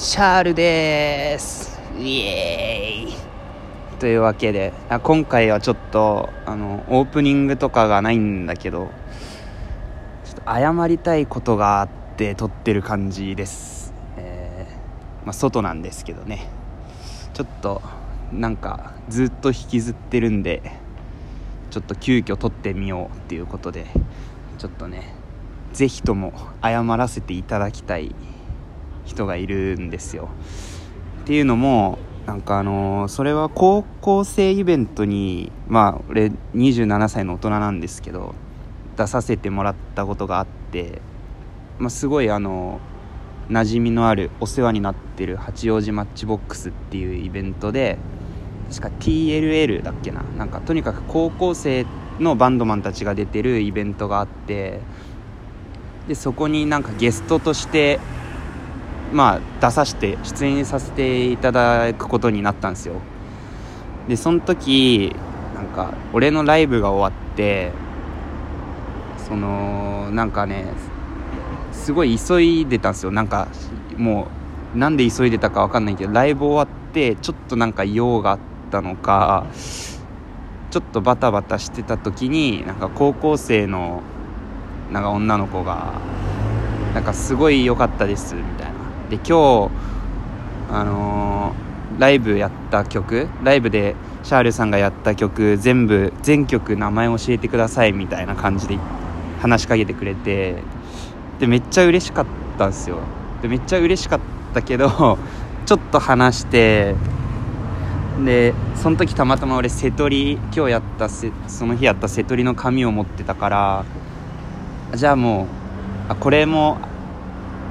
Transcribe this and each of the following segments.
シャールです。イエーイ。というわけで今回はちょっとあのオープニングとかがないんだけどちょっと謝りたいことがあって撮ってる感じです、えーまあ、外なんですけどね。ちょっとなんかずっと引きずってるんでちょっと急遽撮ってみようっていうことでちょっとねぜひとも謝らせていただきたい人がいるんですよ。っていうのもなんかあのそれは高校生イベントにまあ俺27歳の大人なんですけど出させてもらったことがあって、まあ、すごいあの馴染みのあるお世話になってる八王子マッチボックスっていうイベントで確か TLL だっけななんかとにかく高校生のバンドマンたちが出てるイベントがあってでそこになんかゲストとしてまあ出させて出演させていただくことになったんですよ。でその時なんか俺のライブが終わってそのなんかねすごい急いでたんですよ。なんかもうなんで急いでたかわかんないけどライブ終わってちょっとなんか用があったのかちょっとバタバタしてた時になんか高校生のなんか女の子がなんかすごい良かったですみたいな。で今日あのーライブやった曲ライブでシャールさんがやった曲全部全曲名前教えてくださいみたいな感じで話しかけてくれてでめっちゃ嬉しかったんですよ。でめっちゃ嬉しかったけどちょっと話してでその時たまたま俺瀬戸り今日やったその日やった瀬戸りの紙を持ってたからじゃあもうあこれも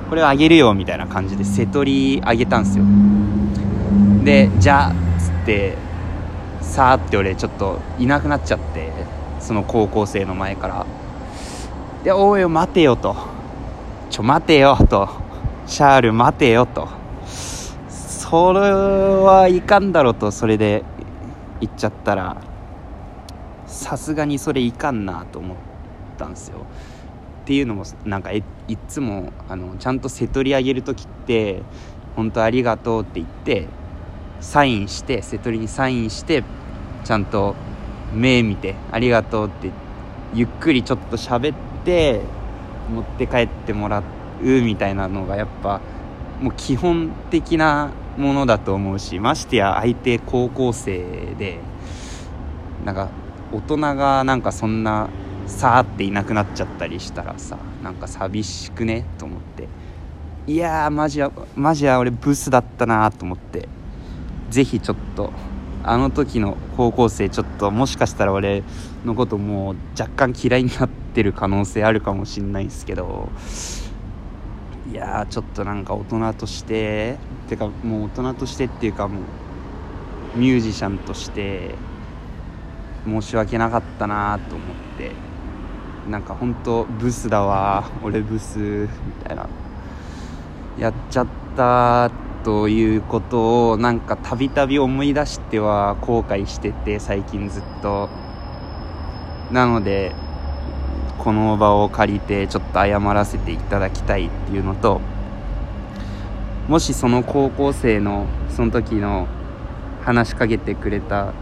これをあげるよみたいな感じで瀬戸りあげたんですよ。でじゃあっつってさーって俺ちょっといなくなっちゃってその高校生の前から。でおいよ待てよと。ちょ待てよと。シャール待てよと。それはいかんだろとそれで言っちゃったら。さすがにそれいかんなと思ったんですよ。っていうのもなんかいっつもあのちゃんと瀬取り上げる時って「本当ありがとう」って言ってサインして瀬取りにサインしてちゃんと目見て「ありがとう」ってゆっくりちょっと喋って持って帰ってもらうみたいなのがやっぱもう基本的なものだと思うしましてや相手高校生でなんか大人がなんかそんなさーっていなくなっちゃったりしたらさなんか寂しくね？と思って。いやーマジやマジや俺ブスだったなと思って。ぜひちょっとあの時の高校生ちょっともしかしたら俺のこともう若干嫌いになってる可能性あるかもしんないですけど。いやちょっとなんか大人としててかもう大人としてっていうかもうミュージシャンとして申し訳なかったなと思って。なんか本当ブスだわ俺ブスみたいな。やっちゃったということをなんかたびたび思い出しては後悔してて最近ずっと。なのでこの場を借りてちょっと謝らせていただきたいっていうのともしその高校生のその時の話しかけてくれた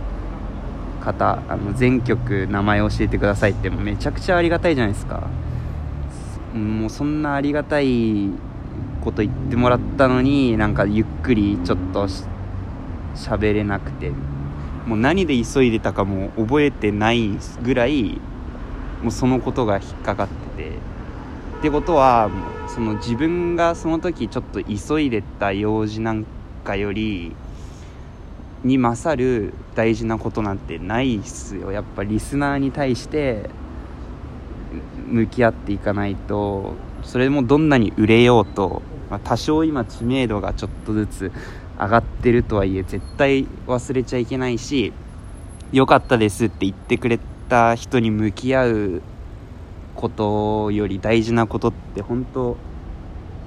方あの全曲名前教えてくださいってめちゃくちゃありがたいじゃないですか。もうそんなありがたいこと言ってもらったのになんかゆっくりちょっとし喋れなくて。もう何で急いでたかも覚えてないぐらいもうそのことが引っかかってて。ってことはその自分がその時ちょっと急いでた用事なんかよりに勝る大事なことなんてないっすよ。やっぱリスナーに対して向き合っていかないとそれもどんなに売れようと、まあ多少今知名度がちょっとずつ上がってるとはいえ絶対忘れちゃいけないし良かったですって言ってくれた人に向き合うことより大事なことって本当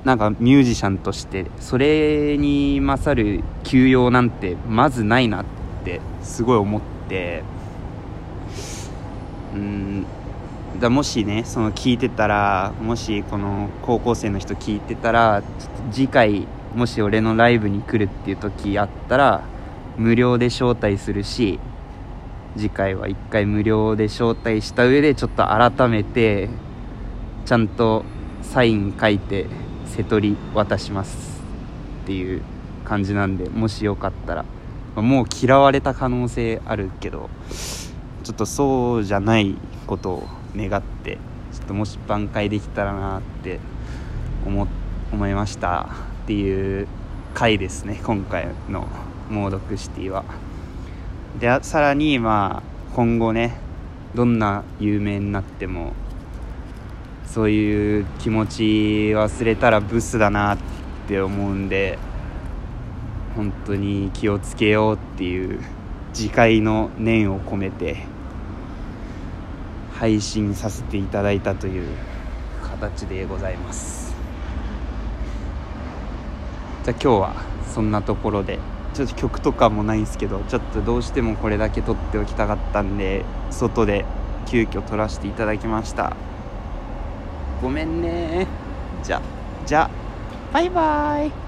なんかミュージシャンとしてそれに勝る休養なんてまずないなってすごい思って。うん。だもしねその聞いてたらもしこの高校生の人聞いてたら次回もし俺のライブに来るっていう時あったら無料で招待するし次回は1回無料で招待した上でちょっと改めてちゃんとサイン書いて瀬戸り渡しますっていう感じなんでもしよかったらもう嫌われた可能性あるけどちょっとそうじゃないことを願ってちょっともし挽回できたらなって思思いましたっていう回ですね今回の「猛毒シティは」でさらにまあ今後ねどんな有名になってもそういう気持ち忘れたらブスだなって思うんで本当に気をつけようっていう自戒の念を込めて配信させていただいたという形でございます。じゃあ今日はそんなところでちょっと曲とかもないんですけどちょっとどうしてもこれだけ撮っておきたかったんで外で急遽撮らせていただきました。ごめんね。じゃじゃバイバイ。